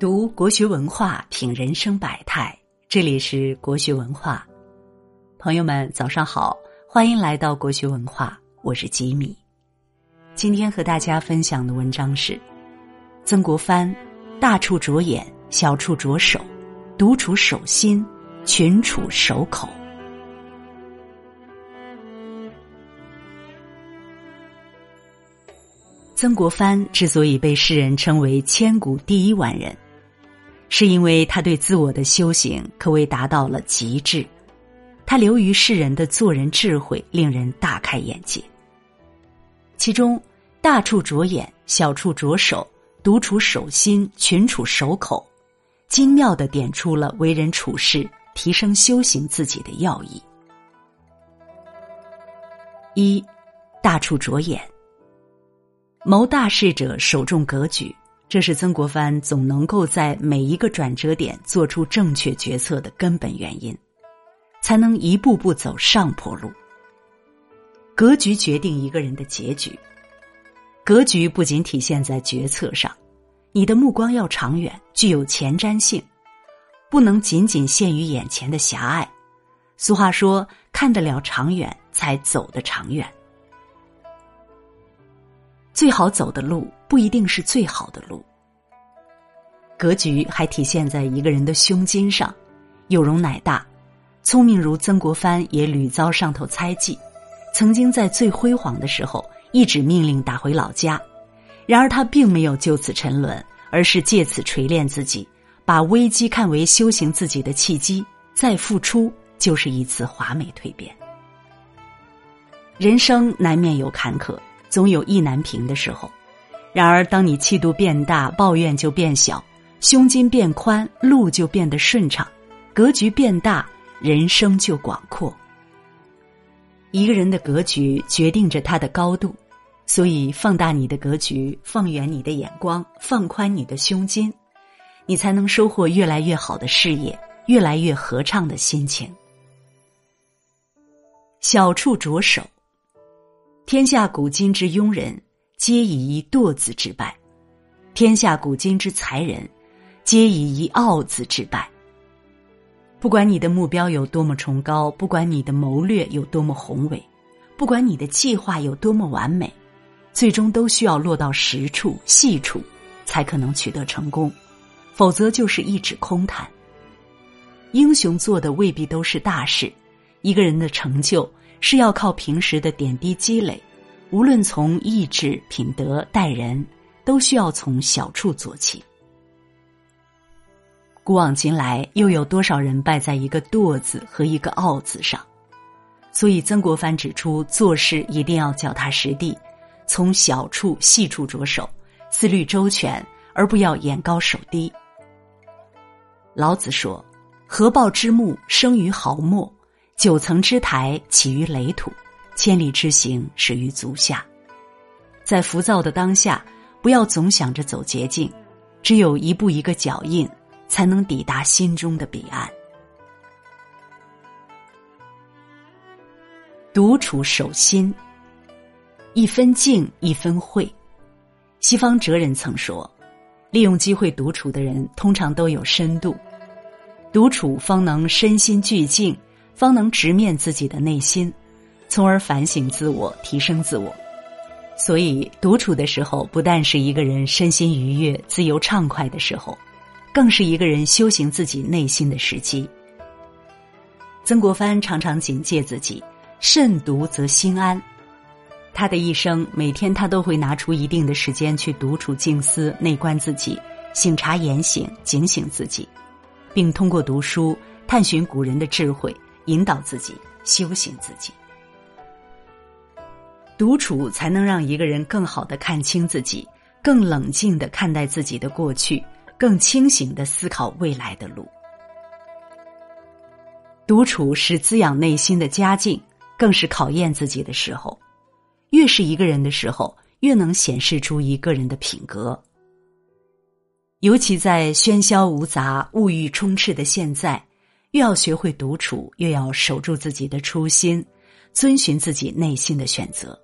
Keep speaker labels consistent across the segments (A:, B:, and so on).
A: 读国学文化，品人生百态。这里是国学文化，朋友们早上好，欢迎来到国学文化，我是吉米。今天和大家分享的文章是曾国藩：大处着眼，小处着手，独处守心，群处守口。曾国藩之所以被世人称为千古第一完人，是因为他对自我的修行可谓达到了极致。他留于世人的做人智慧，令人大开眼界。其中，大处着眼，小处着手，独处守心，群处守口，精妙的点出了为人处事、提升修行自己的要义。一，大处着眼。谋大事者首重格局，这是曾国藩总能够在每一个转折点做出正确决策的根本原因，才能一步步走上坡路。格局决定一个人的结局，格局不仅体现在决策上，你的目光要长远，具有前瞻性，不能仅仅限于眼前的狭隘。俗话说：“看得了长远，才走得长远。”最好走的路不一定是最好的路。格局还体现在一个人的胸襟上，有容乃大。聪明如曾国藩也屡遭上头猜忌，曾经在最辉煌的时候一纸命令打回老家，然而他并没有就此沉沦，而是借此锤炼自己，把危机看为修行自己的契机，再付出就是一次华美蜕变。人生难免有坎坷。总有意难平的时候，然而当你气度变大，抱怨就变小，胸襟变宽，路就变得顺畅，格局变大，人生就广阔。一个人的格局决定着他的高度，所以放大你的格局，放远你的眼光，放宽你的胸襟，你才能收获越来越好的事业，越来越合畅的心情。小处着手。天下古今之庸人，皆以一惰字致败；天下古今之才人，皆以一傲字致败。不管你的目标有多么崇高，不管你的谋略有多么宏伟，不管你的计划有多么完美，最终都需要落到实处、细处，才可能取得成功，否则就是一纸空谈。英雄做的未必都是大事，一个人的成就。是要靠平时的点滴积累，无论从意志、品德、待人，都需要从小处做起。古往今来，又有多少人败在一个“惰”字和一个“傲”字上？所以，曾国藩指出，做事一定要脚踏实地，从小处、细处着手，思虑周全，而不要眼高手低。老子说：“合抱之木，生于毫末。”九层之台起于垒土，千里之行始于足下。在浮躁的当下，不要总想着走捷径，只有一步一个脚印，才能抵达心中的彼岸。独处守心，一分静一分慧。西方哲人曾说，利用机会独处的人，通常都有深度。独处方能身心俱静。方能直面自己的内心，从而反省自我、提升自我。所以，独处的时候，不但是一个人身心愉悦、自由畅快的时候，更是一个人修行自己内心的时机。曾国藩常常警戒自己：“慎独则心安。”他的一生，每天他都会拿出一定的时间去独处静思、内观自己、醒察言行、警醒自己，并通过读书探寻古人的智慧。引导自己修行自己，独处才能让一个人更好的看清自己，更冷静的看待自己的过去，更清醒的思考未来的路。独处是滋养内心的佳境，更是考验自己的时候。越是一个人的时候，越能显示出一个人的品格。尤其在喧嚣无杂、物欲充斥的现在。越要学会独处，越要守住自己的初心，遵循自己内心的选择。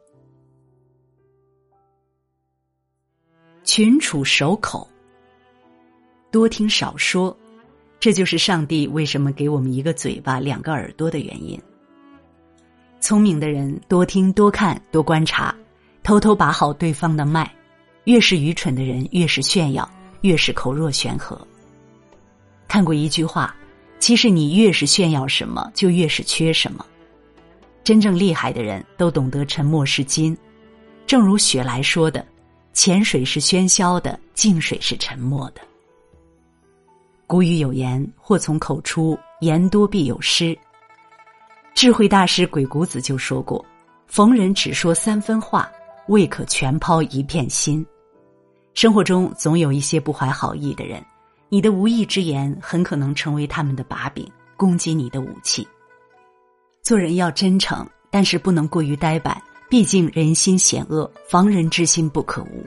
A: 群处守口，多听少说，这就是上帝为什么给我们一个嘴巴、两个耳朵的原因。聪明的人多听、多看、多观察，偷偷把好对方的脉；越是愚蠢的人，越是炫耀，越是口若悬河。看过一句话，其实你越是炫耀什么，就越是缺什么。真正厉害的人都懂得沉默是金，正如雪莱说的：“浅水是喧嚣的，静水是沉默的。”古语有言：“祸从口出，言多必有失。”智慧大师鬼谷子就说过：“逢人只说三分话，未可全抛一片心。”生活中总有一些不怀好意的人。你的无意之言很可能成为他们的把柄，攻击你的武器。做人要真诚，但是不能过于呆板。毕竟人心险恶，防人之心不可无。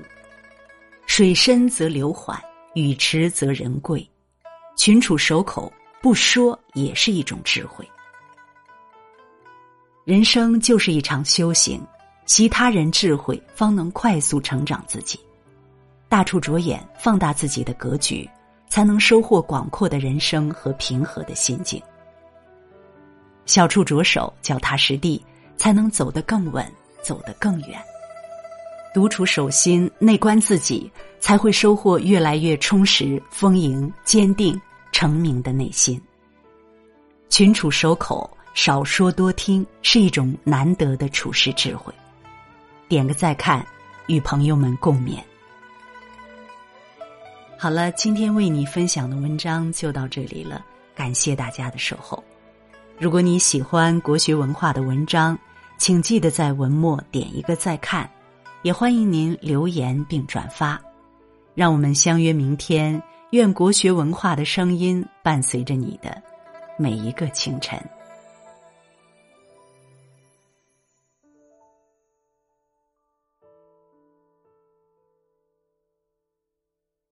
A: 水深则流缓，语迟则人贵。群处守口，不说也是一种智慧。人生就是一场修行，其他人智慧，方能快速成长自己。大处着眼，放大自己的格局。才能收获广阔的人生和平和的心境。小处着手，脚踏实地，才能走得更稳，走得更远。独处守心，内观自己，才会收获越来越充实、丰盈、坚定、澄明的内心。群处守口，少说多听，是一种难得的处世智慧。点个再看，与朋友们共勉。好了，今天为你分享的文章就到这里了，感谢大家的守候。如果你喜欢国学文化的文章，请记得在文末点一个再看，也欢迎您留言并转发。让我们相约明天，愿国学文化的声音伴随着你的每一个清晨。